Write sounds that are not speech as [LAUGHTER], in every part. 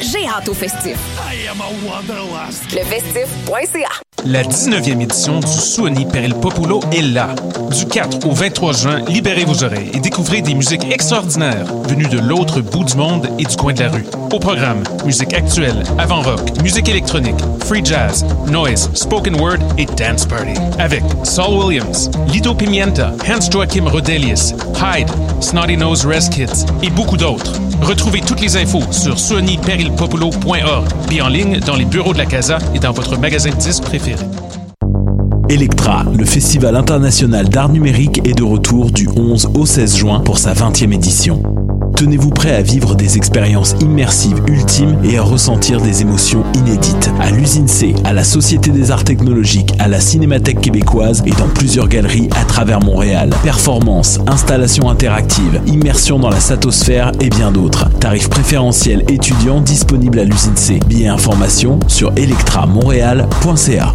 J'ai hâte au festif. Lefestif.ca La 19e édition du Suoni per il Popolo est là. Du 4 au 23 juin, libérez vos oreilles et découvrez des musiques extraordinaires venues de l'autre bout du monde et du coin de la rue. Au programme, musique actuelle, avant-rock, musique électronique, free jazz, noise, spoken word et dance party. Avec Saul Williams, Lido Pimienta, Hans Joachim Rodelius, Hyde, Snotty Nose Res Kids et beaucoup d'autres. Retrouvez toutes les infos sur suoniperilpopolo.org et en ligne dans les bureaux de la Casa et dans votre magasin de disques préféré. Electra, le festival international d'art numérique, est de retour du 11 au 16 juin pour sa 20e édition. Tenez-vous prêt à vivre des expériences immersives ultimes et à ressentir des émotions inédites. À l'usine C, à la Société des Arts Technologiques, à la Cinémathèque québécoise et dans plusieurs galeries à travers Montréal. Performances, installations interactives, immersion dans la satosphère et bien d'autres. Tarifs préférentiels étudiants disponibles à l'usine C. Billets informations sur electramontréal.ca.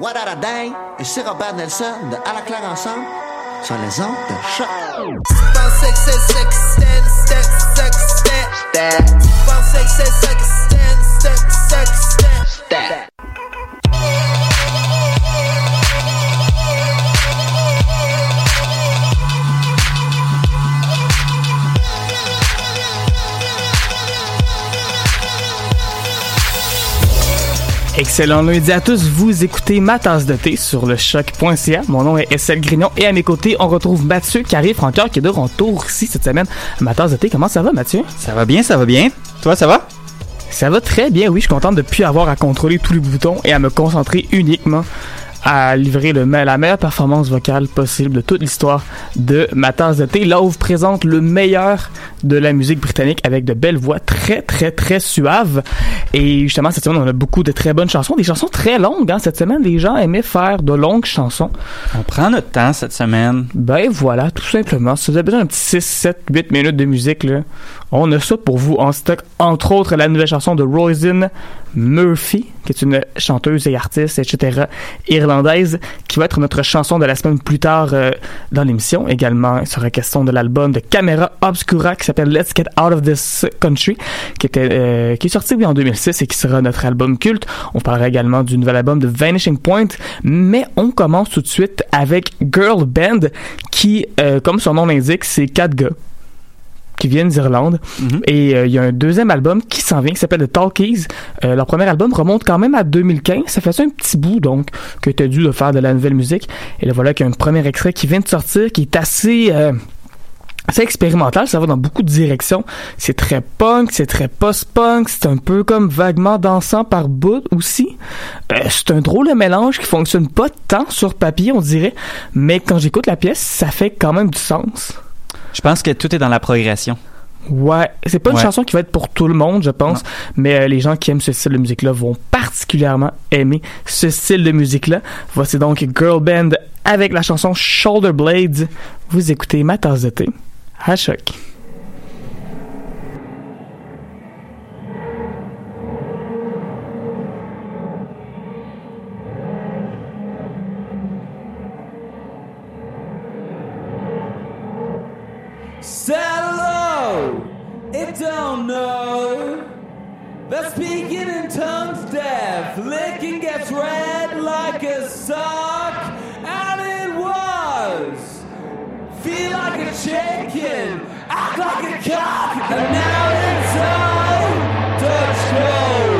What a day? Et c'est Robert Nelson de À la claire ensemble sur les ondes de choc. Excellent lundi à tous, vous écoutez ma tasse de thé sur le choc.ca. Mon nom est Estelle Grignon et à mes côtés, on retrouve Mathieu Carré Francoeur qui est de retour ici cette semaine. Ma tasse de thé, comment ça va Mathieu? Ça va bien, ça va bien. Toi, ça va? Ça va très bien, oui, je suis content de ne plus avoir à contrôler tous les boutons et à me concentrer uniquement à livrer le, la meilleure performance vocale possible de toute l'histoire de ma tasse de thé. Là où vous présente le meilleur de la musique britannique avec de belles voix très, très, très suaves. Et justement, cette semaine, on a beaucoup de très bonnes chansons. Des chansons très longues. Hein. Cette semaine, les gens aimaient faire de longues chansons. On prend notre temps cette semaine. Ben voilà, tout simplement. Si vous avez besoin d'un petit 6, 7, 8 minutes de musique, là, on a ça pour vous en stock. Entre autres, la nouvelle chanson de Roisin Murphy, qui est une chanteuse et artiste, etc., irlandaise, qui va être notre chanson de la semaine plus tard euh, dans l'émission. Également, il sera question de l'album de Camera Obscura qui s'appelle Let's Get Out of This Country, qui euh, est sorti en 2006 et qui sera notre album culte. On parlera également du nouvel album de Vanishing Point, mais on commence tout de suite avec Girl Band, qui, euh, comme son nom l'indique, c'est quatre gars qui viennent d'Irlande. Et euh, il y a un deuxième album qui s'en vient, qui s'appelle The Talkies. Euh, leur premier album remonte quand même à 2015. Ça fait ça un petit bout, donc, que tu as dû de faire de la nouvelle musique. Et là, voilà qu'il y a un premier extrait qui vient de sortir, qui est assez... Euh, assez expérimental, ça va dans beaucoup de directions. C'est très punk, c'est très post-punk, c'est un peu comme vaguement dansant par bout aussi. Euh, c'est un drôle de mélange qui fonctionne pas tant sur papier, on dirait, mais quand j'écoute la pièce, ça fait quand même du sens. Je pense que tout est dans la progression. Ouais, c'est pas une Ouais. chanson qui va être pour tout le monde, je pense, mais euh, les gens qui aiment ce style de musique-là vont particulièrement aimer ce style de musique-là. Voici donc Girl Band avec la chanson Shoulder Blades. Vous écoutez ma tasse de thé à choc. It don't know. The speaking in tongues deaf, licking gets red like a sock, and it was. Feel like a chicken, act like a cock, and now it's time to show.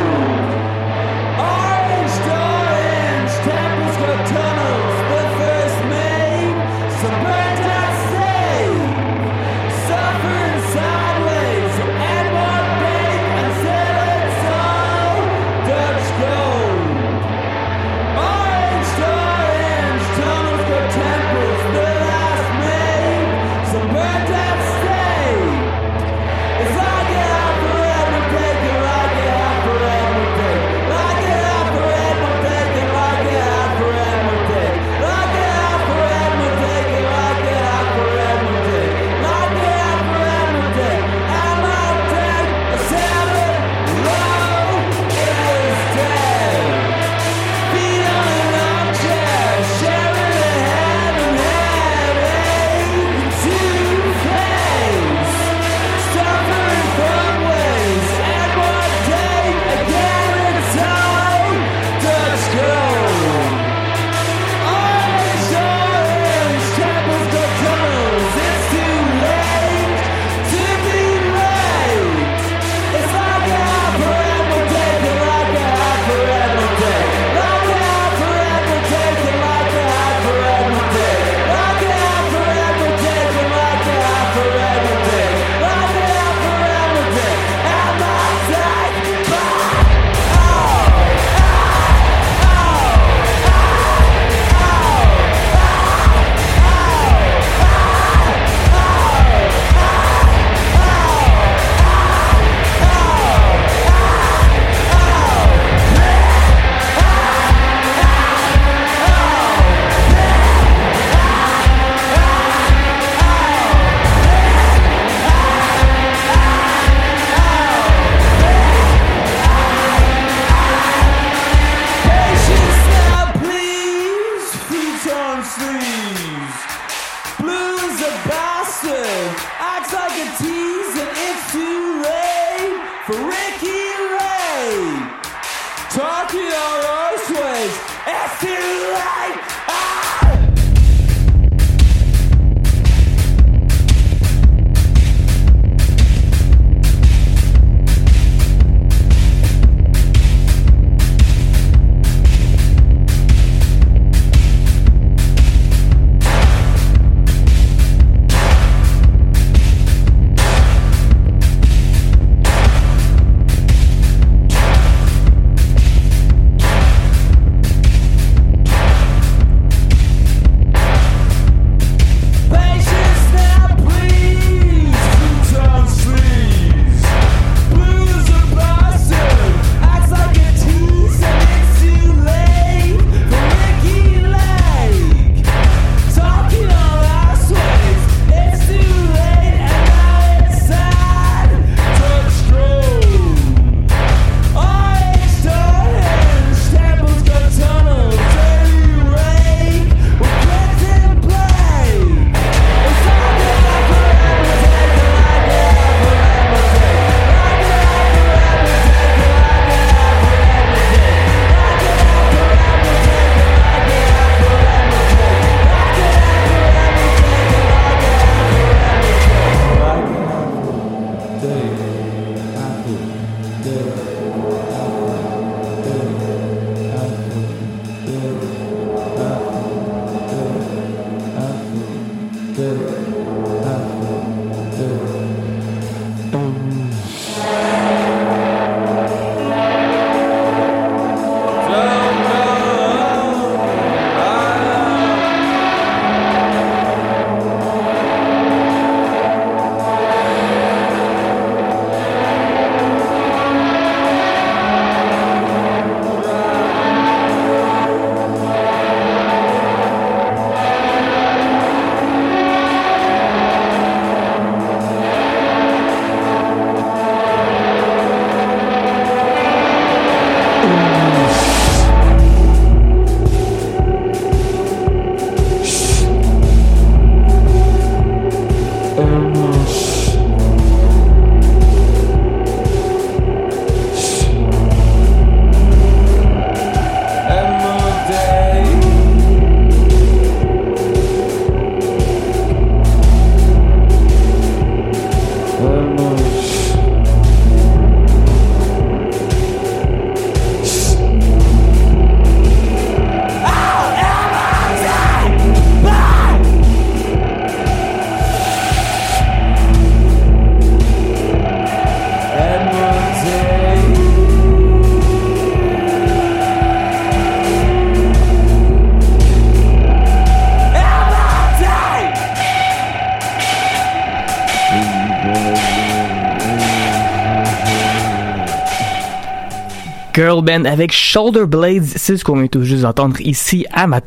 Girl Band avec Shoulder Blades, c'est ce qu'on vient tout juste d'entendre ici à ma.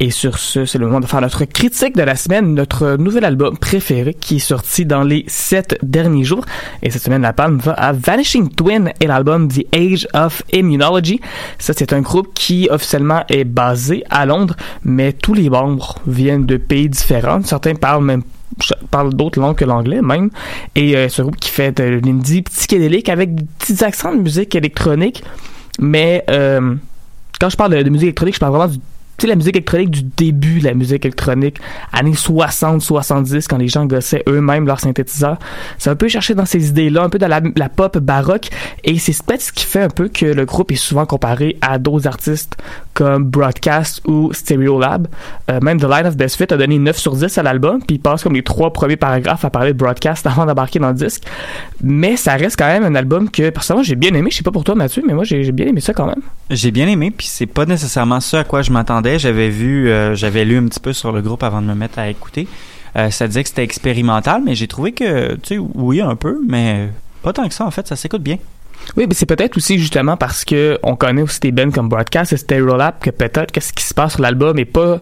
Et sur ce, c'est le moment de faire notre critique de la semaine, notre nouvel album préféré qui est sorti dans les sept derniers jours. Et cette semaine, la palme va à Vanishing Twin et l'album The Age of Immunology. Ça, c'est un groupe qui officiellement est basé à Londres, mais tous les membres viennent de pays différents. Certains parlent même parle d'autres langues que l'anglais même. Et euh, ce groupe qui fait de l'indie psychédélique avec des petits accents de musique électronique. Mais euh, quand je parle de, musique électronique, je parle vraiment du tu sais, la musique électronique du début, la musique électronique, années 60, 70, quand les gens gossaient eux-mêmes leurs synthétiseurs. C'est un peu cherché dans ces idées-là, un peu dans la pop baroque. Et c'est peut-être ce qui fait un peu que le groupe est souvent comparé à d'autres artistes comme Broadcast ou Stereolab. Euh, même The Line of Best Fit a donné 9 sur 10 à l'album, puis il passe comme les trois premiers paragraphes à parler de Broadcast avant d'embarquer dans le disque. Mais ça reste quand même un album que, personnellement, j'ai bien aimé. Je sais pas pour toi, Mathieu, mais moi, j'ai bien aimé ça quand même. J'ai bien aimé, puis c'est pas nécessairement ça à quoi je m'attendais. J'avais vu, euh, j'avais lu un petit peu sur le groupe avant de me mettre à écouter. Euh, ça disait que c'était expérimental, mais j'ai trouvé que, tu sais, oui, un peu, mais pas tant que ça, en fait, ça s'écoute bien. Oui, mais c'est peut-être aussi justement parce que on connaît aussi des bands comme Broadcast et Stereolab que peut-être que ce qui se passe sur l'album est pas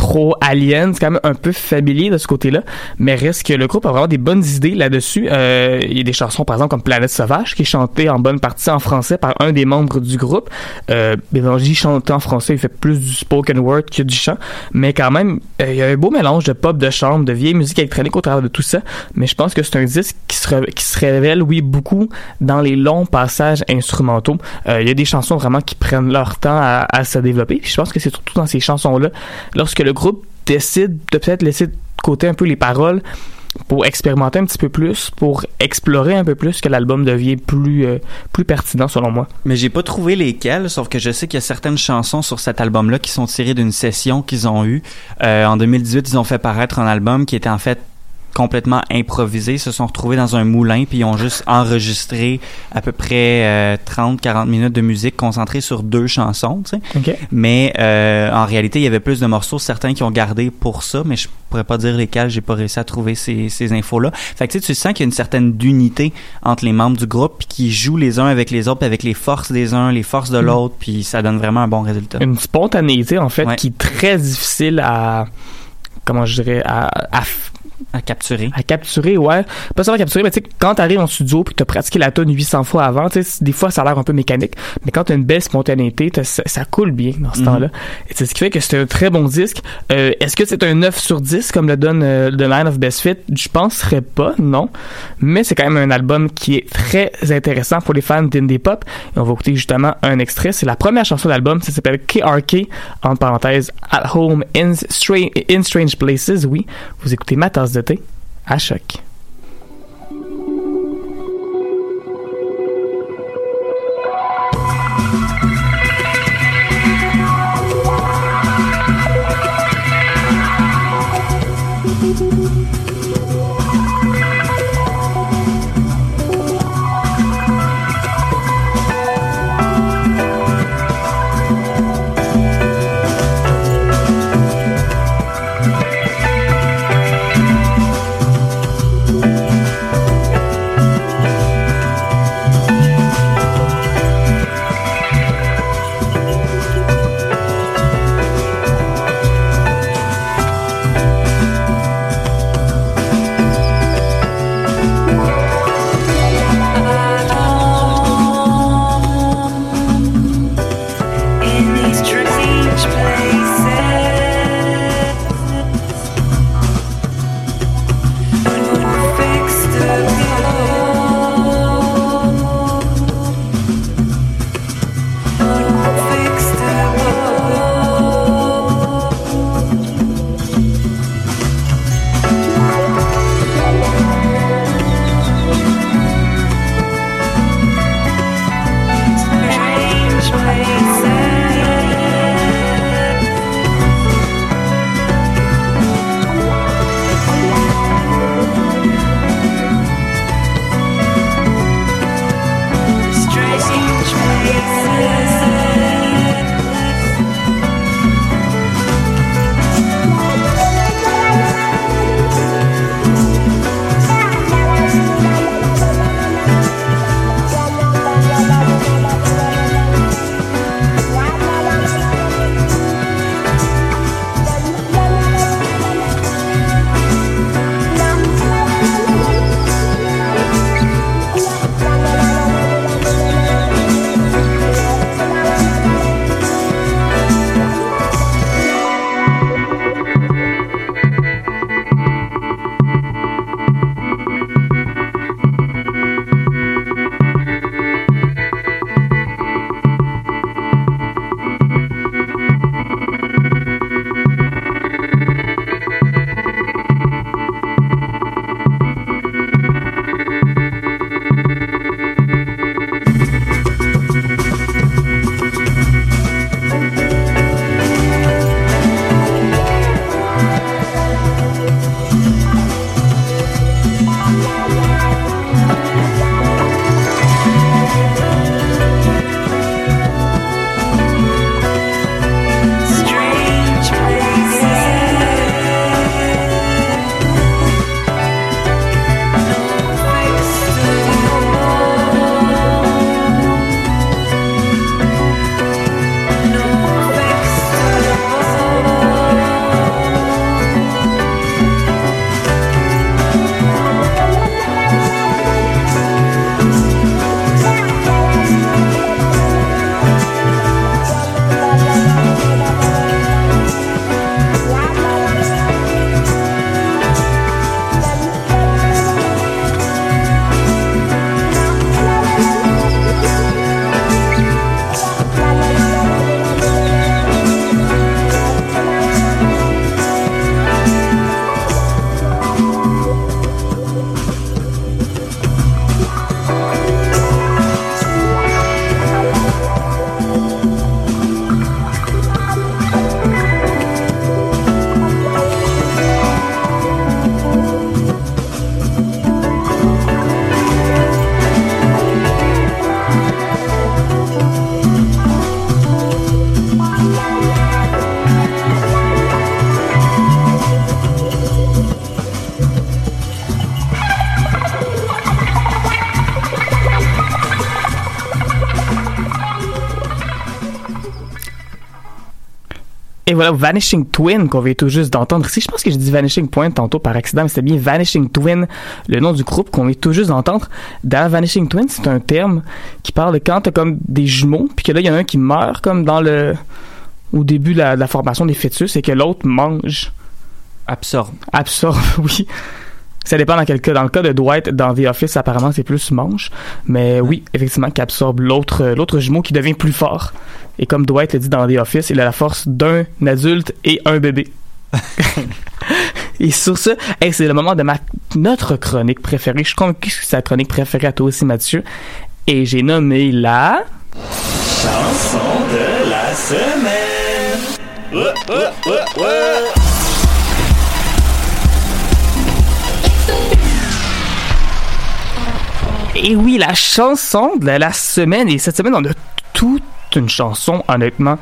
trop alien, c'est quand même un peu familier de ce côté-là, mais reste que le groupe a vraiment des bonnes idées là-dessus. Euh, il y a des chansons, par exemple, comme Planète Sauvage, qui est chantée en bonne partie en français par un des membres du groupe. Euh, Bélanger chanté en français, il fait plus du spoken word que du chant, mais quand même, euh, il y a un beau mélange de pop, de chambre, de vieille musique électronique au travers de tout ça, mais je pense que c'est un disque qui se, révèle, oui, beaucoup dans les longs passages instrumentaux. Euh, il y a des chansons vraiment qui prennent leur temps à, à se développer, puis je pense que c'est surtout dans ces chansons-là, lorsque le groupe décide de peut-être laisser de côté un peu les paroles pour expérimenter un petit peu plus, pour explorer un peu plus, que l'album devient plus, euh, plus pertinent selon moi. Mais j'ai pas trouvé lesquelles, sauf que je sais qu'il y a certaines chansons sur cet album-là qui sont tirées d'une session qu'ils ont eue. Euh, en 2018, ils ont fait paraître un album qui était en fait complètement improvisé. Ils se sont retrouvés dans un moulin puis ils ont juste enregistré à peu près 30-40 minutes de musique concentrée sur deux chansons, tu sais. Mais euh, en réalité, il y avait plus de morceaux, certains qui ont gardé pour ça, mais je pourrais pas dire lesquels, j'ai pas réussi à trouver ces, ces infos-là. Fait que tu sais, tu sens qu'il y a une certaine unité entre les membres du groupe, puis qui jouent les uns avec les autres, puis avec les forces des uns, les forces de Mm. l'autre, puis ça donne vraiment un bon résultat. Une spontanéité, en fait, Ouais. qui est très difficile à... Comment je dirais à, À capturer. à capturer, ouais. Pas seulement capturer, mais tu sais, quand t'arrives en studio puis que t'as pratiqué la tonne 800 fois avant, tu sais, des fois ça a l'air un peu mécanique, mais quand t'as une belle spontanéité, ça, ça coule bien dans ce Mhm. temps-là. Et c'est ce qui fait que c'est un très bon disque. Euh, Est-ce que c'est un 9 sur 10 comme le donne euh, The Line of Best Fit? Je penserais pas, non. Mais c'est quand même un album qui est très intéressant pour les fans d'indie pop. Et on va écouter justement un extrait. C'est la première chanson de l'album. Ça s'appelle KRK, entre parenthèses, At Home in, Stra- in Strange Places. Oui, vous écoutez ma thé à choc. Voilà, Vanishing Twin qu'on vient tout juste d'entendre ici. Je pense que j'ai dit Vanishing Point tantôt par accident, mais c'était bien Vanishing Twin, le nom du groupe qu'on vient tout juste d'entendre. Dans Vanishing Twin, c'est un terme qui parle de quand t'as comme des jumeaux, puis que là, il y en a un qui meurt comme dans le... au début de la, de la formation des fœtus, et que l'autre mange, Absorbe. absorbe, [LAUGHS] oui. Ça dépend dans quel cas. Dans le cas de Dwight, dans The Office, apparemment, c'est plus mange. Mais oui, effectivement, qui absorbe l'autre, l'autre jumeau qui devient plus fort. Et comme Dwight le dit dans The Office, il a la force d'un adulte et un bébé. [LAUGHS] et sur ce, hey, c'est le moment de ma, notre chronique préférée. Je suis convaincu que c'est la chronique préférée à toi aussi, Mathieu. Et j'ai nommé la... Chanson de la semaine. Ouais, ouais, ouais, Et oui, la chanson de la semaine. Et cette semaine, on a toute une chanson, honnêtement.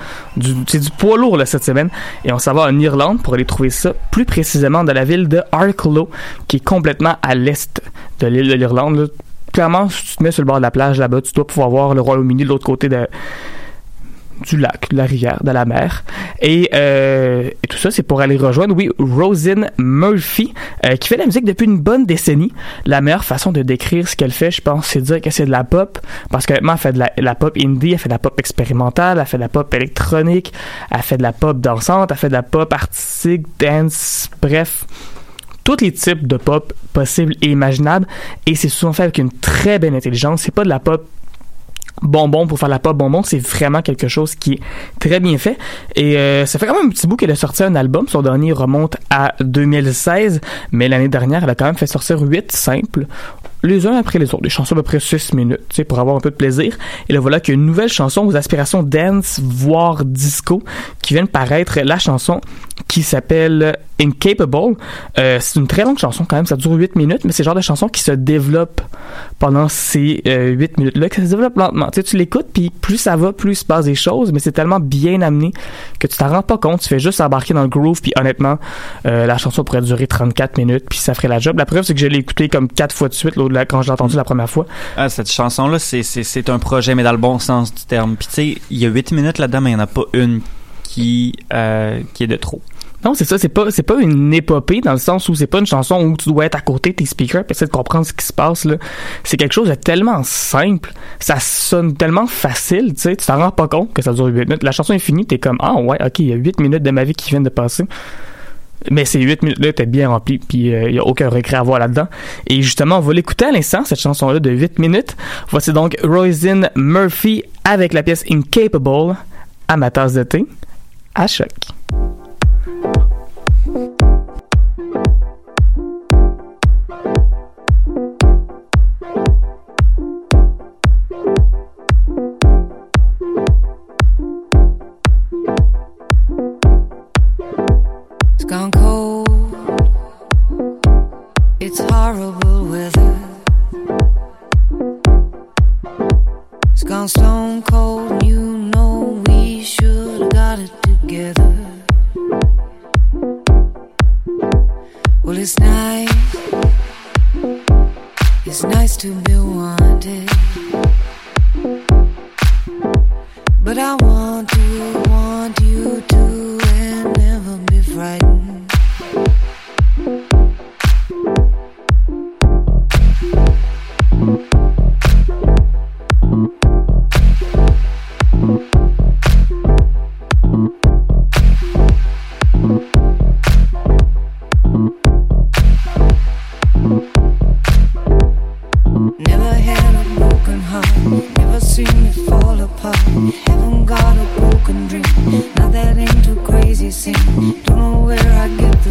C'est du poids lourd, là, cette semaine. Et on s'en va en Irlande pour aller trouver ça, plus précisément dans la ville de Arklow, qui est complètement à l'est de l'île de l'Irlande. Clairement, si tu te mets sur le bord de la plage là-bas, tu dois pouvoir voir le Royaume-Uni de l'autre côté de, du lac, de la rivière, de la mer. Et, euh, et tout ça, c'est pour aller rejoindre, oui, Rosin Murphy, euh, qui fait de la musique depuis une bonne décennie. La meilleure façon de décrire ce qu'elle fait, je pense, c'est de dire que c'est de la pop, parce maintenant, elle fait de la, la pop indie, elle fait de la pop expérimentale, elle fait de la pop électronique, elle fait de la pop dansante, elle fait de la pop artistique, dance, bref tous les types de pop possibles et imaginables et c'est souvent fait avec une très belle intelligence c'est pas de la pop bonbon pour faire la pop bonbon, c'est vraiment quelque chose qui est très bien fait. Et euh, ça fait quand même un petit bout qu'elle a sorti un album. Son dernier remonte à 2016, mais l'année dernière, elle a quand même fait sortir huit simples, les uns après les autres, des chansons à peu près 6 minutes, tu sais, pour avoir un peu de plaisir. Et là, voilà qu'il y a une nouvelle chanson aux aspirations dance, voire disco, qui vient de paraître, la chanson qui s'appelle Incapable. Euh, c'est une très longue chanson quand même, ça dure 8 minutes, mais c'est le genre de chanson qui se développe pendant ces euh, 8 minutes-là, que ça se développe lentement. Tu sais, tu l'écoutes, puis plus ça va, plus il se passe des choses, mais c'est tellement bien amené que tu t'en rends pas compte, tu fais juste embarquer dans le groove, puis honnêtement, euh, la chanson pourrait durer 34 minutes, puis ça ferait la job. La preuve, c'est que je l'ai écouté comme quatre fois de suite quand je l'ai entendu la première fois. Ah, cette chanson-là, c'est, un projet, mais dans le bon sens du terme. Puis tu sais, il y a 8 minutes là-dedans, mais il n'y en a pas une qui, euh, qui est de trop. Non, c'est ça, c'est pas c'est pas une épopée dans le sens où c'est pas une chanson où tu dois être à côté de tes speakers et essayer de comprendre ce qui se passe là. C'est quelque chose de tellement simple, ça sonne tellement facile, tu sais, tu t'en rends pas compte que ça dure 8 minutes. La chanson est finie, t'es comme ah ouais, OK, il y a 8 minutes de ma vie qui viennent de passer. Mais ces 8 minutes-là étaient bien remplies, puis il n'y a aucun regret à voir là-dedans. Et justement, on va l'écouter à l'instant, cette chanson-là de 8 minutes. Voici donc Roisin Murphy avec la pièce Incapable à ma tasse de thé à choc. Gone cold. It's horrible weather. It's gone stone cold.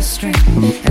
I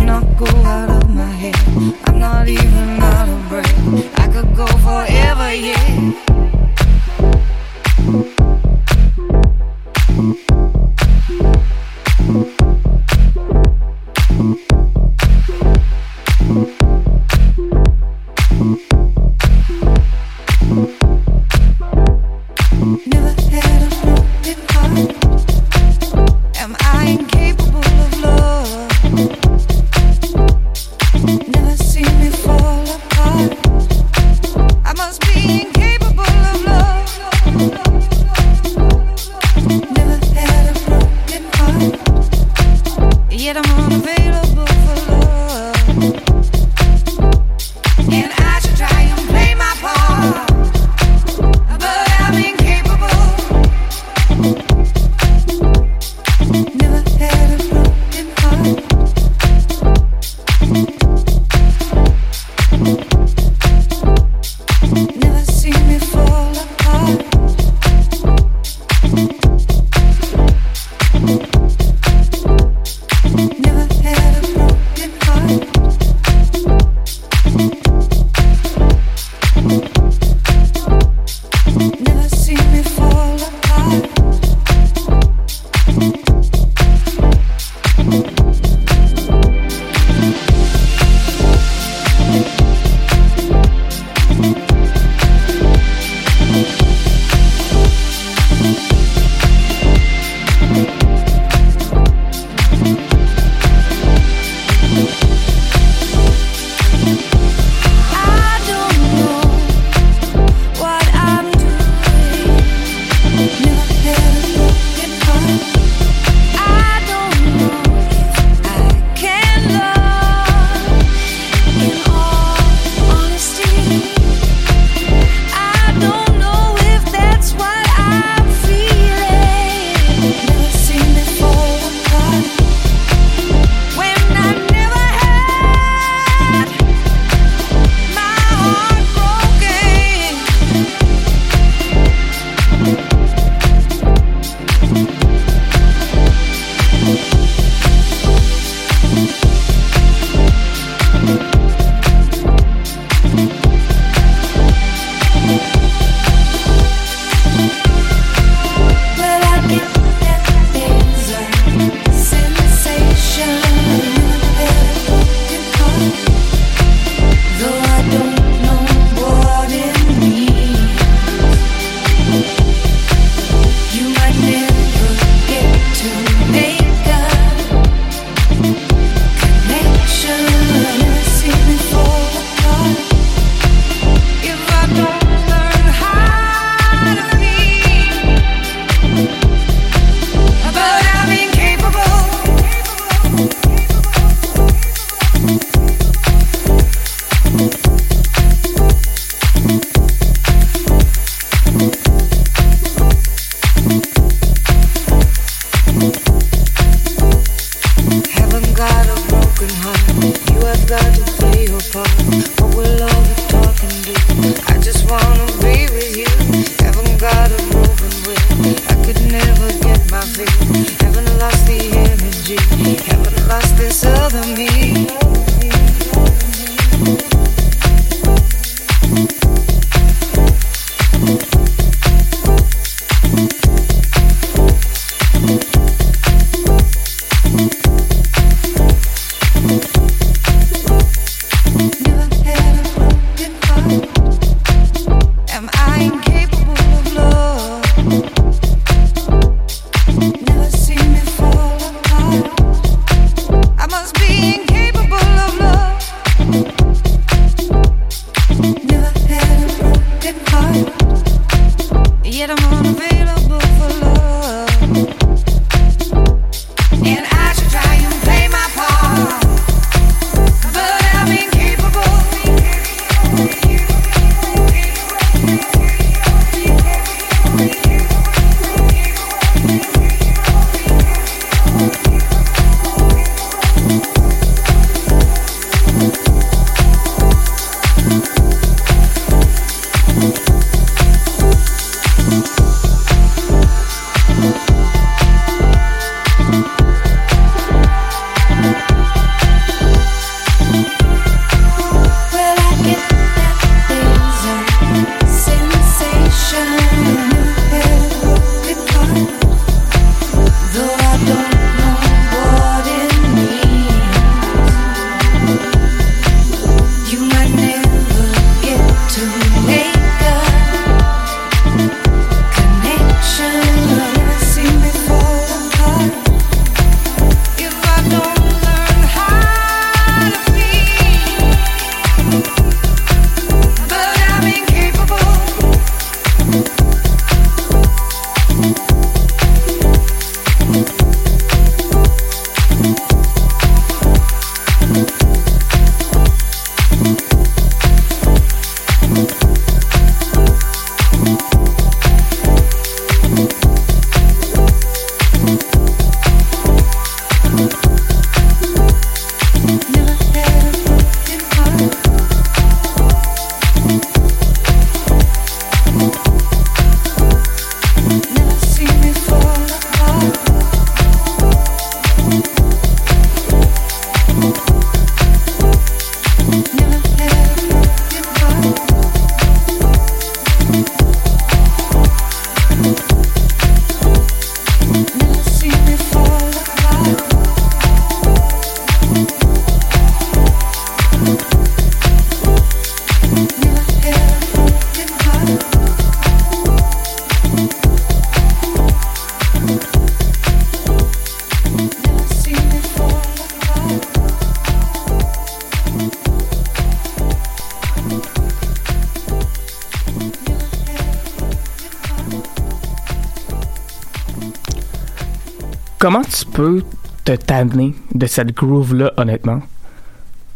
Comment tu peux te tanner de cette groove-là, honnêtement?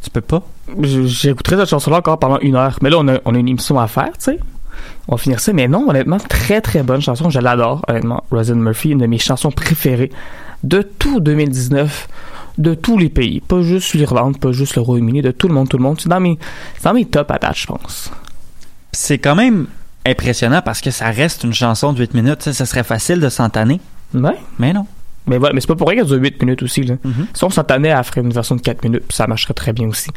Tu peux pas? J'écouterai cette chanson-là encore pendant une heure. Mais là, on a, on a une émission à faire, tu sais. On va finir ça. Mais non, honnêtement, très très bonne chanson. Je l'adore, honnêtement. Rosin Murphy, une de mes chansons préférées de tout 2019, de tous les pays. Pas juste l'Irlande, pas juste le Royaume-Uni, de tout le monde, tout le monde. C'est dans mes, dans mes top à date, je pense. C'est quand même impressionnant parce que ça reste une chanson de 8 minutes. Ça serait facile de s'entanner. Ouais. Mais non. Mais voilà, mais c'est pas pour rien qu'elle dure 8 minutes aussi, là. Mhm. Si on s'entendait à faire une version de 4 minutes, ça marcherait très bien aussi.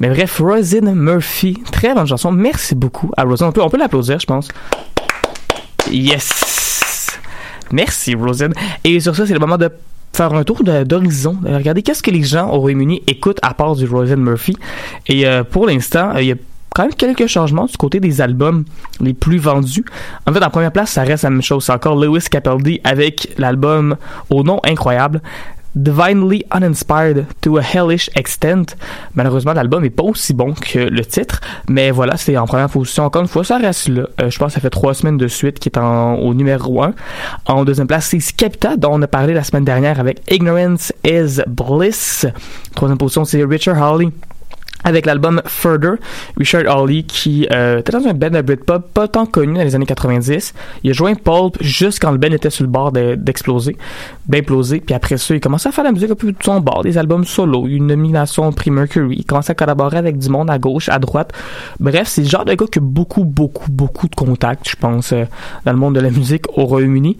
Mais bref, Rosin Murphy, très bonne chanson. Merci beaucoup à Rosin. On peut, on peut l'applaudir, je pense. Yes! Merci, Rosin. Et sur ça, c'est le moment de faire un tour d'horizon, de regarder qu'est-ce que les gens au Royaume-Uni écoutent à part du Rosin Murphy? Et euh, pour l'instant, euh, il y a quand même quelques changements du côté des albums les plus vendus. En fait, en première place, ça reste la même chose. C'est encore Lewis Capaldi avec l'album au nom incroyable. Divinely Uninspired to a Hellish Extent. Malheureusement, l'album est pas aussi bon que le titre, mais voilà, c'est en première position. Encore une fois, ça reste là. Euh, je pense que ça fait trois semaines de suite qui est au numéro 1. En deuxième place, c'est Skepta, dont on a parlé la semaine dernière avec Ignorance is Bliss. Troisième position, c'est Richard Hawley avec l'album Further, Richard Hawley qui euh, était dans un band de Britpop pas tant connu dans les années 90. Il a joint Pulp juste quand le band était sur le bord de- d'exploser, d'imploser. Puis après ça, il commençait à faire la musique un peu de son bord, des albums solo, une nomination au prix Mercury. Il commençait à collaborer avec du monde à gauche, à droite. Bref, c'est le genre de gars qui a beaucoup, beaucoup, beaucoup de contacts, je pense, euh, dans le monde de la musique au Royaume-Uni.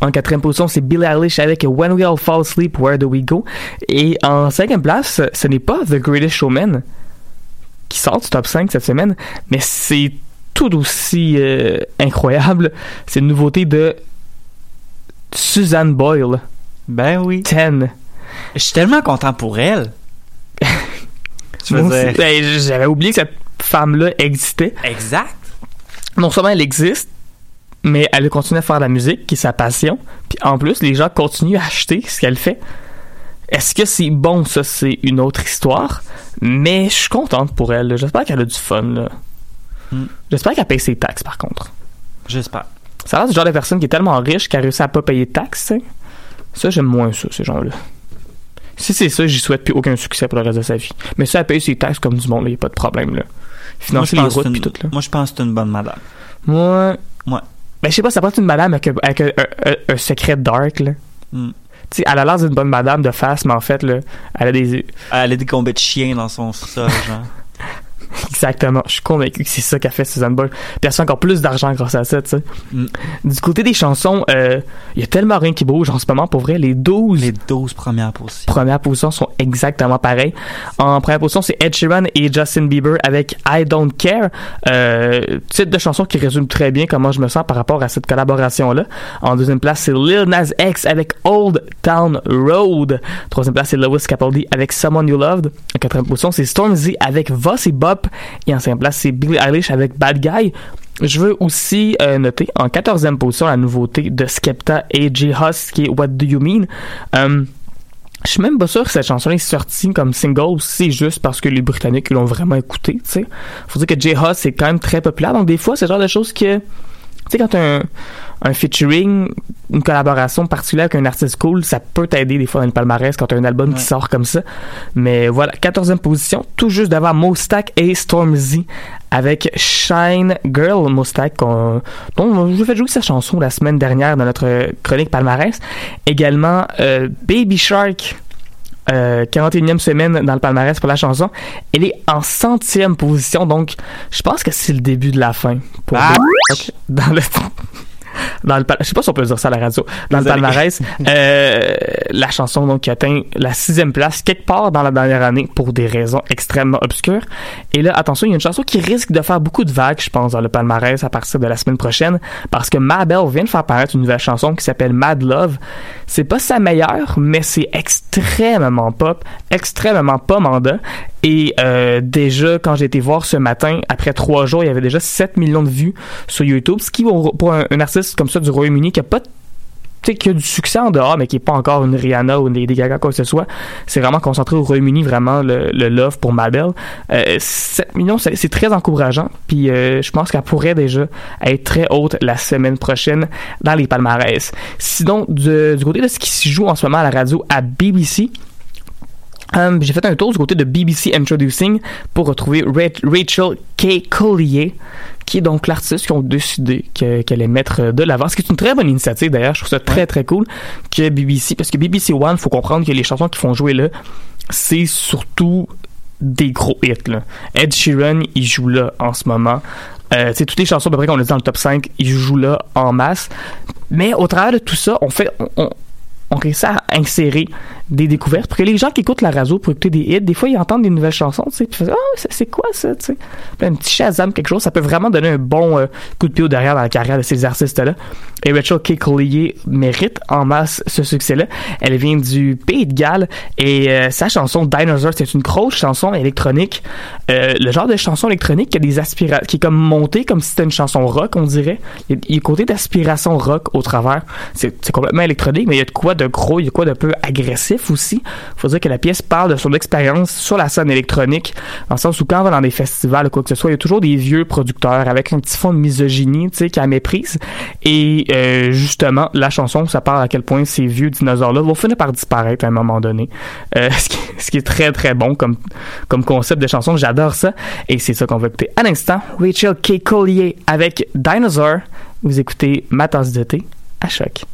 En quatrième position, c'est Billie Eilish avec When We All Fall Asleep, Where Do We Go? Et en cinquième place, ce n'est pas The Greatest Showman qui sort du top 5 cette semaine, mais c'est tout aussi euh, incroyable. C'est une nouveauté de Suzanne Boyle. Ben oui. 10. Je suis tellement content pour elle. [LAUGHS] Ben, J'avais oublié que cette femme-là existait. Exact. non seulement elle existe, mais elle continue à faire de la musique, qui est sa passion. Puis en plus, les gens continuent à acheter ce qu'elle fait. Est-ce que c'est bon, ça, c'est une autre histoire? Mais je suis contente pour elle. J'espère qu'elle a du fun. là. Hmm. J'espère qu'elle paye ses taxes, par contre. J'espère. Ça a l'air du genre de personne qui est tellement riche qu'elle réussit à pas payer de taxes. Ça, j'aime moins ça, ces gens-là. Si c'est ça, j'y souhaite plus aucun succès pour le reste de sa vie. Mais ça, elle paye ses taxes comme du monde, il n'y a pas de problème. Là. Financer les routes que puis tout. une- Là. Moi, je pense que c'est une bonne madame. Moi. Ouais. Ben, je sais pas, ça être une madame avec, un- avec un, un- un secret dark, là. Hmm. Tu sais, elle a l'air d'une bonne madame de face, mais en fait, là, elle a des. Elle a des combats de chiens dans son sol, genre. [LAUGHS] [LAUGHS] Exactement. Je suis convaincu que c'est ça qu'a fait Susan Boyle. Puis elle fait encore plus d'argent grâce à ça, tu sais. Mm. Du côté des chansons, euh, il y a tellement rien qui bouge en ce moment. Pour vrai, les 12 Les 12 premières positions. premières positions sont exactement pareilles. En première position, c'est Ed Sheeran et Justin Bieber avec I Don't Care. Euh, titre de chanson qui résume très bien comment je me sens par rapport à cette collaboration-là. En deuxième place, c'est Lil Nas X avec Old Town Road. Troisième place, c'est Lewis Capaldi avec Someone You Loved. En quatrième position, c'est Stormzy avec Voss et Et en cinquième place, c'est Billie Eilish avec Bad Guy. Je veux aussi euh, noter en quatorzième position la nouveauté de Skepta et J. Huss qui est What Do You Mean? Euh, je suis même pas sûr que cette chanson est sortie comme single ou c'est juste parce que les Britanniques l'ont vraiment écouté, tu sais. Faut dire que J. Huss c'est quand même très populaire, donc des fois c'est le genre de choses que, tu sais, quand un, un featuring, une collaboration particulière avec un artiste cool, ça peut t'aider des fois dans le palmarès quand t'as un album qui sort comme ça. Mais voilà, 14e position, tout juste devant Mostak et Stormzy avec Shine Girl Mostak, dont je vous ai fait jouer sa chanson la semaine dernière dans notre chronique palmarès. Également euh, Baby Shark. Euh, 41e semaine dans le palmarès pour la chanson. Elle est en centième position, donc je pense que c'est le début de la fin pour Ah! Baby Shark dans le [LAUGHS] dans le je sais pas si on peut dire ça à la radio. Dans Désolé. le palmarès [LAUGHS] euh, la chanson donc qui atteint la sixième place quelque part dans la dernière année pour des raisons extrêmement obscures. Et là attention il y a une chanson qui risque de faire beaucoup de vagues je pense dans le palmarès à partir de la semaine prochaine parce que Mabel vient de faire paraître une nouvelle chanson qui s'appelle Mad Love. C'est pas sa meilleure mais c'est extrêmement pop extrêmement pomanda et euh, déjà, quand j'ai été voir ce matin, après trois jours, il y avait déjà 7 millions de vues sur YouTube, ce qui, pour un, artiste comme ça du Royaume-Uni qui a pas qui a du succès en dehors, mais qui est pas encore une Rihanna ou une Lady Gaga, quoi que ce soit. C'est vraiment concentré au Royaume-Uni, vraiment, le, le love pour Mabel. Euh, 7 millions, c'est c'est très encourageant. Puis euh, je pense qu'elle pourrait déjà être très haute la semaine prochaine dans les palmarès. Sinon, du, du côté de ce qui se joue en ce moment à la radio à BBC, Um, j'ai fait un tour du côté de BBC Introducing pour retrouver Ra- Rachel K. Collier, qui est donc l'artiste qui ont décidé que- qu'elle allait mettre de l'avant. Ce qui est une très bonne initiative d'ailleurs. Je trouve ça très très cool que BBC, parce que BBC One, faut comprendre que les chansons qu'ils font jouer là, c'est surtout des gros hits. Là. Ed Sheeran, il joue là en ce moment. Euh, toutes les chansons à peu près qu'on a dit dans le top 5, il joue là en masse. Mais au travers de tout ça, on fait, on, on, on réussit à insérer des découvertes pour que les gens qui écoutent la radio pour écouter des hits, des fois ils entendent des nouvelles chansons, tu sais, puis ils font ah c'est- quoi ça, tu un petit Shazam quelque chose, ça peut vraiment donner un bon euh, coup de pied au derrière dans la carrière de ces artistes-là. Et Rachel K. Mérite en masse ce succès-là. Elle vient du Pays de Galles et euh, sa chanson Dinosaur, c'est une grosse chanson électronique, Euh, le genre de chanson électronique qui a des aspirations, qui est comme montée comme si c'était une chanson rock, on dirait. Il y a, un côté d'aspiration rock au travers. C'est complètement électronique, mais il y a de quoi de gros, il y a de quoi de peu agressif aussi. Faut dire que la pièce parle de son expérience sur la scène électronique, dans le sens où quand on va dans des festivals ou quoi que ce soit, il y a toujours des vieux producteurs avec un petit fond de misogynie, tu sais, qui a méprise. Et euh, justement, la chanson, ça parle à quel point ces vieux dinosaures-là vont finir par disparaître à un moment donné. Euh, [LAUGHS] ce, qui, est très très bon comme, comme concept de chanson, j'adore ça. Et c'est ça qu'on va écouter à l'instant. Rachel K. Collier avec Dinosaur. Vous écoutez Ma de thé à choc.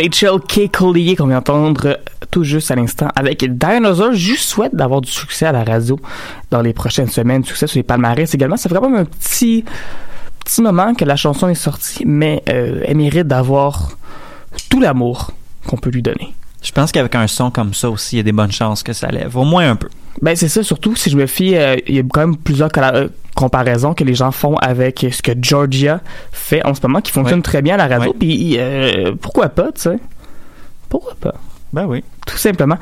Rachel K. Collier qu'on vient d'entendre tout juste à l'instant avec Dinosaur. Je souhaite d'avoir du succès à la radio dans les prochaines semaines, du succès sur les palmarès également. C'est vraiment un petit petit moment que la chanson est sortie, mais euh, elle mérite d'avoir tout l'amour qu'on peut lui donner. Je pense qu'avec un son comme ça aussi, il y a des bonnes chances que ça lève. Au moins un peu. Ben c'est ça, surtout si je me fie, euh, il y a quand même plusieurs euh, comparaisons que les gens font avec ce que Georgia fait en ce moment, qui fonctionne Ouais. très bien à la radio. Puis euh, pourquoi pas, tu sais? Pourquoi pas? Ben oui. tout simplement.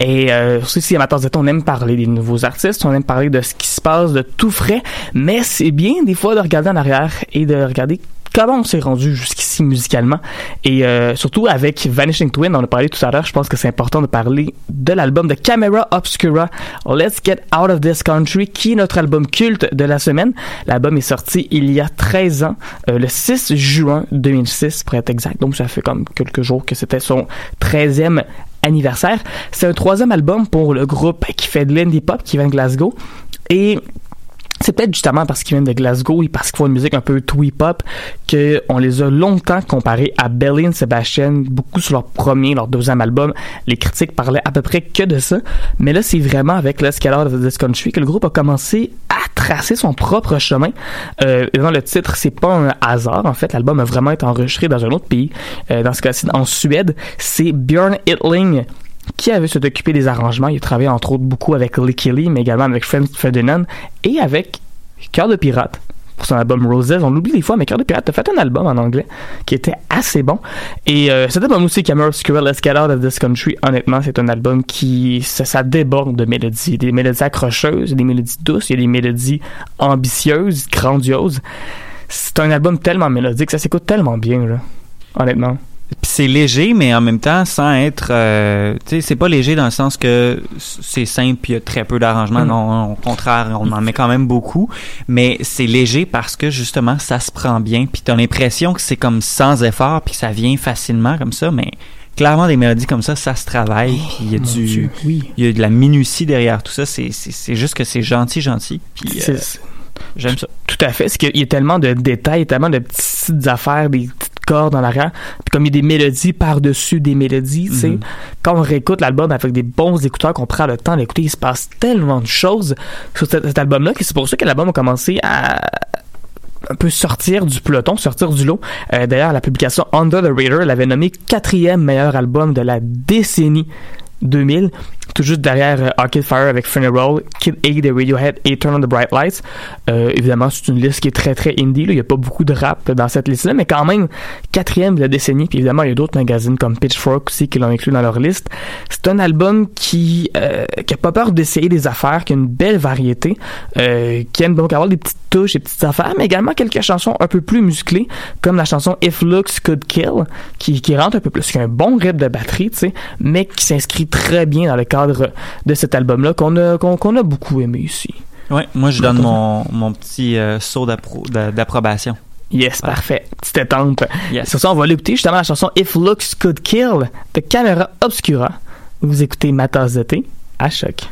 Et euh, aussi, si amateurs on aime parler des nouveaux artistes, on aime parler de ce qui se passe, de tout frais, mais c'est bien des fois de regarder en arrière et de regarder comment on s'est rendu jusqu'ici musicalement. Et euh, surtout avec Vanishing Twin, on a parlé tout à l'heure, je pense que c'est important de parler de l'album de Camera Obscura, Let's Get Out of This Country, qui est notre album culte de la semaine. L'album est sorti il y a 13 ans, euh, le 6 juin 2006 pour être exact. Donc ça fait comme quelques jours que c'était son 13e anniversaire. C'est un troisième album pour le groupe qui fait de l'indie pop qui vient de Glasgow. Et c'est peut-être justement parce qu'ils viennent de Glasgow et parce qu'ils font une musique un peu twee pop qu'on les a longtemps comparés à Belly and Sebastian, beaucoup sur leur premier, leur deuxième album. Les critiques parlaient à peu près que de ça. Mais là, c'est vraiment avec Out of This Country que le groupe a commencé à tracer son propre chemin. Euh, dans le titre, c'est pas un hasard. En fait, l'album a vraiment été enregistré dans un autre pays. Euh, dans ce cas-ci, en Suède, c'est Björn Hitling qui avait s'est occupé des arrangements? Il a travaillé entre autres beaucoup avec Licky Lee, mais également avec Franz Ferdinand et avec Cœur de Pirate pour son album Roses. On l'oublie des fois, mais Cœur de Pirate a fait un album en anglais qui était assez bon. Et euh, cet album aussi, Camera Get Out of This Country, honnêtement, c'est un album qui, ça, ça déborde de mélodies. Des mélodies accrocheuses, des mélodies douces, il y a des mélodies ambitieuses, grandioses. C'est un album tellement mélodique, ça s'écoute tellement bien, là. Honnêtement. C'est léger, mais en même temps, sans être... euh, tu sais, c'est pas léger dans le sens que c'est simple puis il y a très peu d'arrangements. Mm. Non, au contraire, on en met quand même beaucoup. Mais c'est léger parce que, justement, ça se prend bien. Puis t'as l'impression que c'est comme sans effort puis que ça vient facilement comme ça, mais... Clairement, des mélodies comme ça, ça se travaille. Puis il y a du, Dieu, oui. il y a de la minutie derrière tout ça. C'est, c'est, c'est juste que c'est gentil, gentil. Puis euh, j'aime ça. Tout à fait. C'est qu'il y a tellement de détails, tellement de petites affaires, des petites cordes en arrière. Puis comme il y a des mélodies par-dessus des mélodies, tu sais. Mhm. Quand on réécoute l'album avec des bons écouteurs, qu'on prend le temps d'écouter, il se passe tellement de choses sur cet, cet album-là que c'est pour ça que l'album a commencé à un peu sortir du peloton, sortir du lot. Euh, D'ailleurs, la publication Under the Radar l'avait nommé quatrième meilleur album de la décennie 2000, tout juste derrière euh, Arcade Fire avec Funeral, Kid A de Radiohead et Turn on the Bright Lights. Euh, évidemment, c'est une liste qui est très très indie. là. Il n'y a pas beaucoup de rap dans cette liste-là, mais quand même quatrième de la décennie. Puis évidemment, il y a d'autres magazines comme Pitchfork aussi qui l'ont inclus dans leur liste. C'est un album qui euh, qui a pas peur d'essayer des affaires, qui a une belle variété, euh, qui aime donc avoir des petites touches, des petites affaires, mais également quelques chansons un peu plus musclées, comme la chanson If Looks Could Kill, qui, qui rentre un peu plus, qui a un bon rythme de batterie, tu sais, mais qui s'inscrit très bien dans le cadre de cet album-là qu'on a, qu'on, a beaucoup aimé ici. Ouais, moi je donne mon, mon petit euh, saut d'appro- d'a- d'approbation. Yes, parfait. Petite. Yes. Sur ça, on va l'écouter justement la chanson If Looks Could Kill de Camera Obscura. Vous écoutez ma tasse de thé à choc.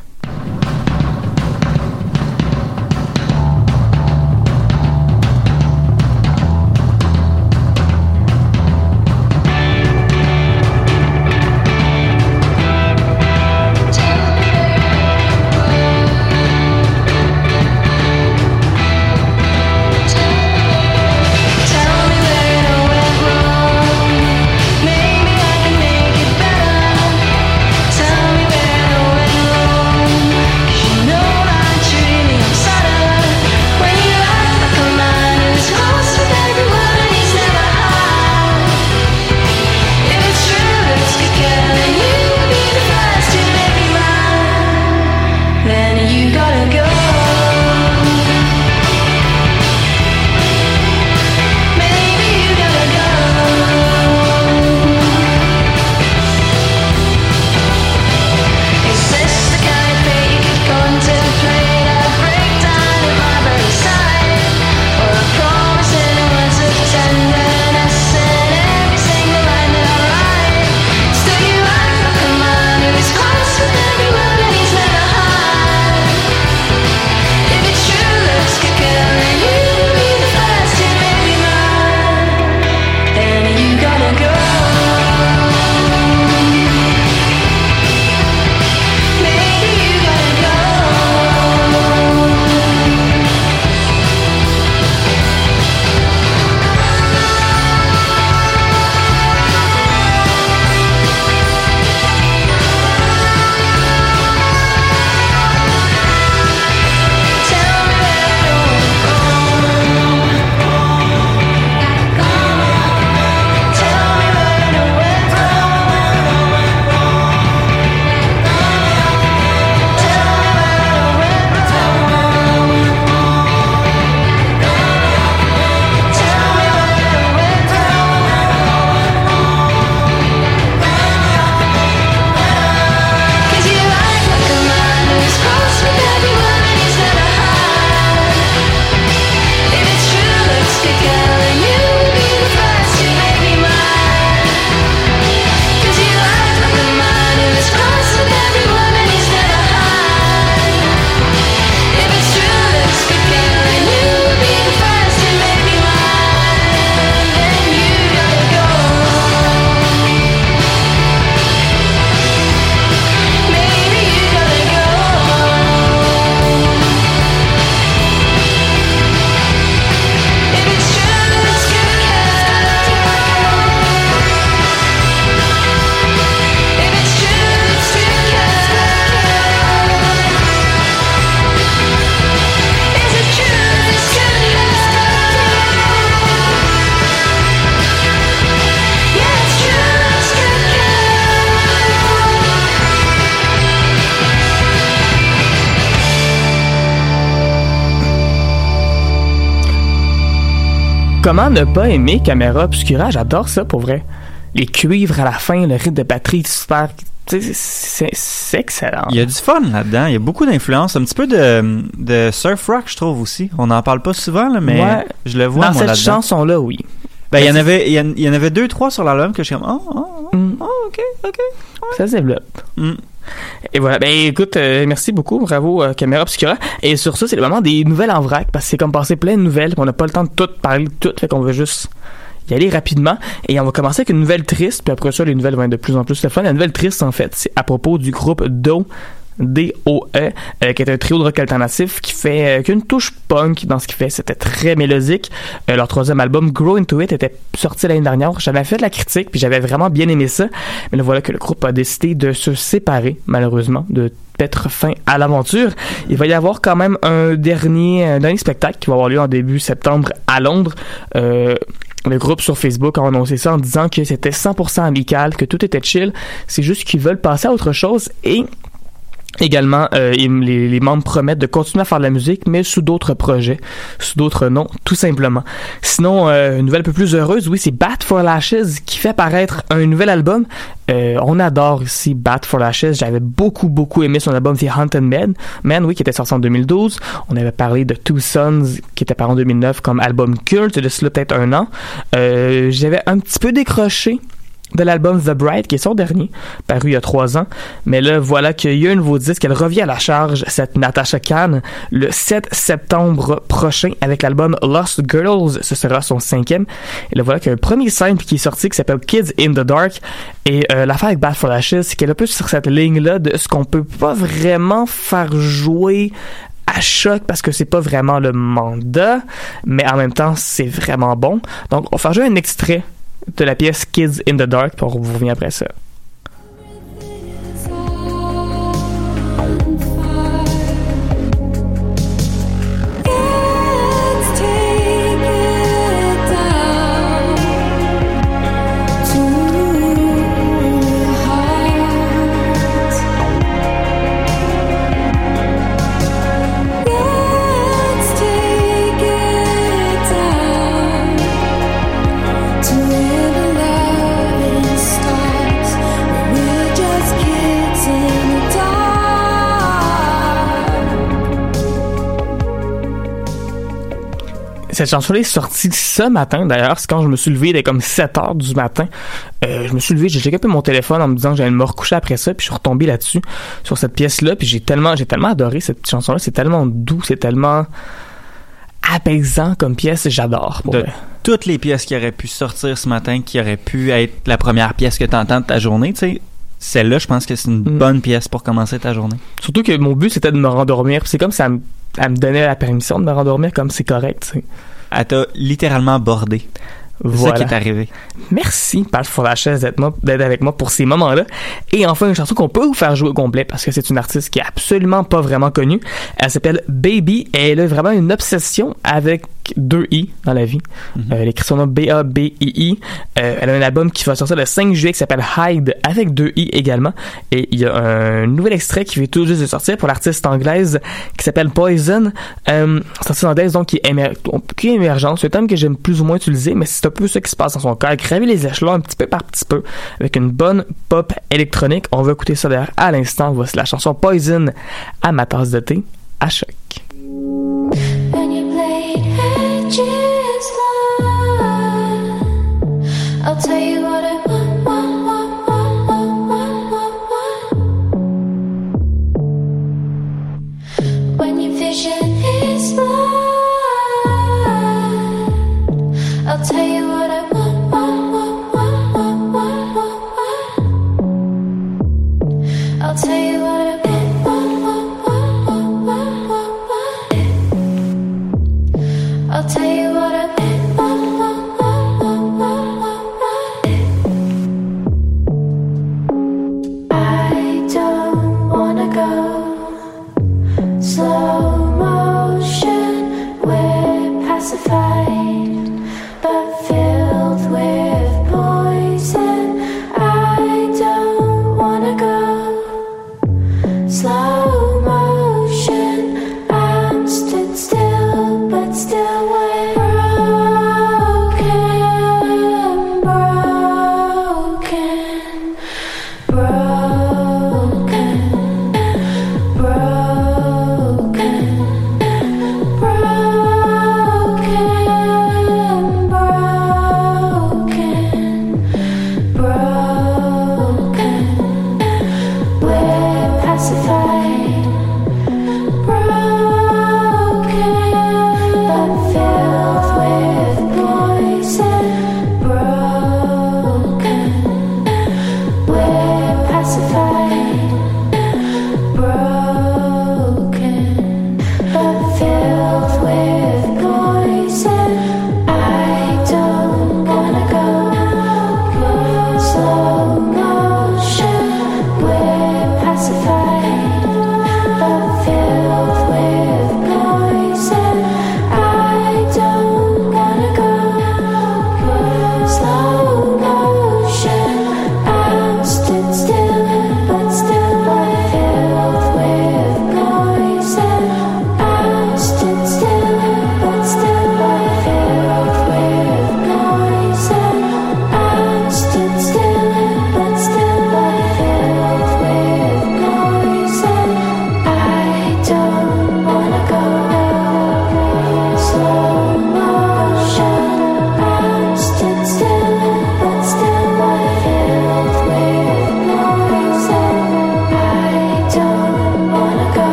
Comment ne pas aimer Caméra Obscura? J'adore ça pour vrai. Les cuivres à la fin, le rythme de batterie super. C'est excellent. Il y a du fun là-dedans. Il y a beaucoup d'influence. Un petit peu de, de surf rock, je trouve aussi. On n'en parle pas souvent, là, mais Ouais. je le vois Dans moi cette chanson-là, oui. Ben, il y en avait, il y, en- il y en avait deux, trois sur l'album que je suis comme, oh, oh, oh, Mm. oh, ok, ok. Ça se développe. Mm. Et voilà. Ben écoute, euh, merci beaucoup. Bravo, euh, Caméra Obscura. Et sur ça, c'est le moment des nouvelles en vrac parce que c'est comme passer plein de nouvelles. puis On n'a pas le temps de tout parler de tout. Fait qu'on veut juste y aller rapidement. Et on va commencer avec une nouvelle triste. Puis après ça, les nouvelles vont être de plus en plus le fun. La nouvelle triste, en fait, c'est à propos du groupe Do. D.O.E., euh, qui est un trio de rock alternatif qui fait euh, qu'une touche punk dans ce qu'il fait. C'était très mélodique. Euh, leur troisième album, Grow Into It, était sorti l'année dernière. J'avais fait de la critique, puis j'avais vraiment bien aimé ça. Mais là, voilà que le groupe a décidé de se séparer, malheureusement, de mettre fin à l'aventure. Il va y avoir quand même un dernier, dernier spectacle qui va avoir lieu en début septembre à Londres. Le groupe sur Facebook a annoncé ça en disant que c'était 100% amical, que tout était chill. C'est juste qu'ils veulent passer à autre chose et Également, euh, les membres promettent de continuer à faire de la musique, mais sous d'autres projets, sous d'autres noms, tout simplement. Sinon, euh, une nouvelle un peu plus heureuse, oui, c'est Bat for Lashes qui fait paraître un nouvel album. Euh, on adore ici Bat for Lashes. J'avais beaucoup, beaucoup aimé son album The Haunted Man, Man, oui, qui était sorti en 2012. On avait parlé de Two Sons, qui était paru en 2009 comme album culte, de cela peut-être un an. Euh, J'avais un petit peu décroché de l'album The Bright, qui est son dernier, paru il y a trois ans. Mais là, voilà qu'il y a un nouveau disque. Elle revient à la charge, cette Natasha Khan, le 7 septembre prochain avec l'album Lost Girls. Ce sera son cinquième. Et là, voilà qu'il y a un premier simple qui est sorti qui s'appelle Kids in the Dark. Et euh, l'affaire avec Bad for Ashes, c'est qu'elle est un peu sur cette ligne-là de ce qu'on peut pas vraiment faire jouer à choc parce que c'est pas vraiment le mandat, mais en même temps, c'est vraiment bon. Donc, on va faire jouer un extrait de la pièce Kids in the Dark, puis on vous revient après ça. Cette chanson-là est sortie ce matin, d'ailleurs. C'est quand je me suis levé, il était comme 7 heures du matin. Euh, je me suis levé, j'ai checké un peu mon téléphone en me disant que j'allais me recoucher après ça, puis je suis retombé là-dessus, sur cette pièce-là, puis j'ai tellement, j'ai tellement adoré cette chanson-là. C'est tellement doux, c'est tellement apaisant comme pièce, j'adore. pour De vrai. toutes les pièces qui auraient pu sortir ce matin, qui auraient pu être la première pièce que tu entends de ta journée, tu sais, celle-là, je pense que c'est une Mm. bonne pièce pour commencer ta journée. Surtout que mon but, c'était de me rendormir. C'est comme ça me, elle me donnait la permission de me rendormir comme c'est correct. Elle t'a littéralement bordé. C'est Voilà. ça qui est arrivé. Merci, d'être moi- d'être avec moi pour ces moments-là. Et enfin, une chanson qu'on peut vous faire jouer au complet parce que c'est une artiste qui est absolument pas vraiment connue. Elle s'appelle Baby et elle a vraiment une obsession avec deux I dans la vie. Euh, elle écrit son nom B-A-B-I-I. Euh, elle a un album qui va sortir le 5 juillet qui s'appelle Hide avec deux I également. Et il y a un nouvel extrait qui vient tout juste de sortir pour l'artiste anglaise qui s'appelle Poison. Euh, c'est artiste anglaise donc qui est, émer- qui est émergente. C'est un terme que j'aime plus ou moins utiliser, mais c'est un peu ça qui se passe dans son cas. Elle gravit les échelons un petit peu par petit peu avec une bonne pop électronique. On va écouter ça d'ailleurs à l'instant. Voici la chanson Poison à ma tasse de thé à choc.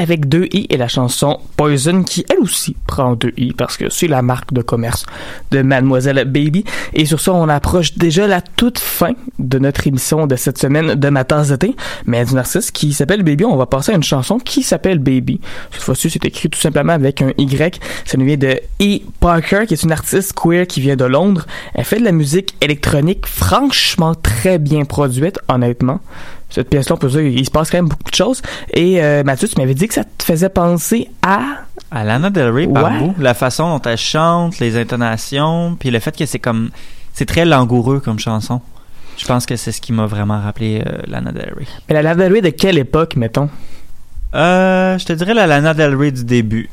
Avec deux i et la chanson Poison qui elle aussi prend deux i parce que c'est la marque de commerce de Mademoiselle Baby. Et sur ça, on approche déjà la toute fin de notre émission de cette semaine de ma tasse de. Mais d'une artiste qui s'appelle Baby, on va passer à une chanson qui s'appelle Baby. Cette fois-ci, c'est écrit tout simplement avec un Y. Ça nous vient de E. Parker, qui est une artiste queer qui vient de Londres. Elle fait de la musique électronique franchement très bien produite, honnêtement. Cette pièce-là, on peut dire, il se passe quand même beaucoup de choses. Et euh, Mathieu, tu m'avais dit que ça te faisait penser à... À Lana Del Rey, par Ouais. bout. La façon dont elle chante, les intonations, puis le fait que c'est comme... C'est très langoureux comme chanson. Je pense que c'est ce qui m'a vraiment rappelé euh, Lana Del Rey. Mais la Lana Del Rey de quelle époque, mettons? Euh, je te dirais la Lana Del Rey du début.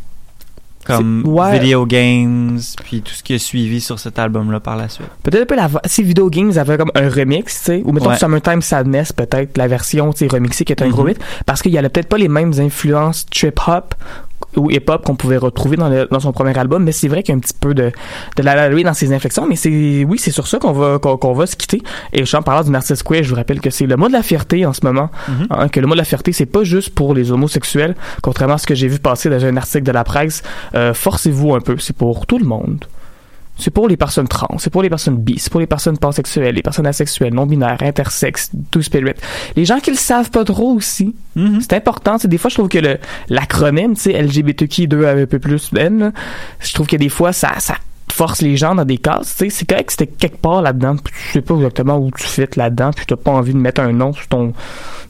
Comme ouais. Video Games, puis tout ce qui a suivi sur cet album-là par la suite. Peut-être un peu la... Si Video Games avait comme un remix, tu sais, ou mettons Ouais. Summertime Sadness, peut-être, la version, tu sais, remixée qui est un gros Mhm. hit, parce qu'il y avait peut-être pas les mêmes influences trip-hop ou hip-hop qu'on pouvait retrouver dans, le- dans son premier album, mais c'est vrai qu'il y a un petit peu de, de la Rey dans ses inflexions, mais c'est, oui, c'est sur ça qu'on va, qu'on, qu'on va se quitter. Et je suis en parlant d'une artiste queer, je vous rappelle que c'est le mois de la fierté en ce moment, Mhm. hein, que le mois de la fierté, c'est pas juste pour les homosexuels, contrairement à ce que j'ai vu passer dans un article de la presse, euh, forcez-vous un peu, c'est pour tout le monde. C'est pour les personnes trans, c'est pour les personnes bi, c'est pour les personnes pansexuelles, les personnes asexuelles, non-binaires, intersexes, two spirit. Les gens qui le savent pas trop aussi. Mhm. C'est important. C'est des fois, je trouve que le l'acronyme, tu sais, LGBTQ2 un peu plus N, là, je trouve que des fois, ça, ça force les gens dans des cases. Tu sais, c'est correct que c'était quelque part là-dedans, puis tu sais pas exactement où tu fais là-dedans, puis t'as pas envie de mettre un nom sur ton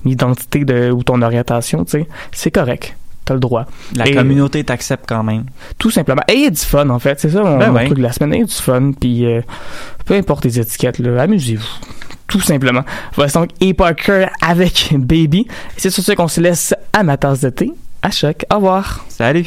identité de, ou ton orientation, tu sais. C'est correct. T'as le droit. La Et- communauté t'accepte quand même. tout simplement. Et il y a du fun, en fait. C'est ça mon, Ben mon ouais. truc de la semaine. Il y a du fun. Puis euh, peu importe les étiquettes, là, amusez-vous. Tout simplement. Voici donc E. Parker avec Baby. C'est sur ça qu'on se laisse à ma tasse de thé. À choc. Au revoir. Salut!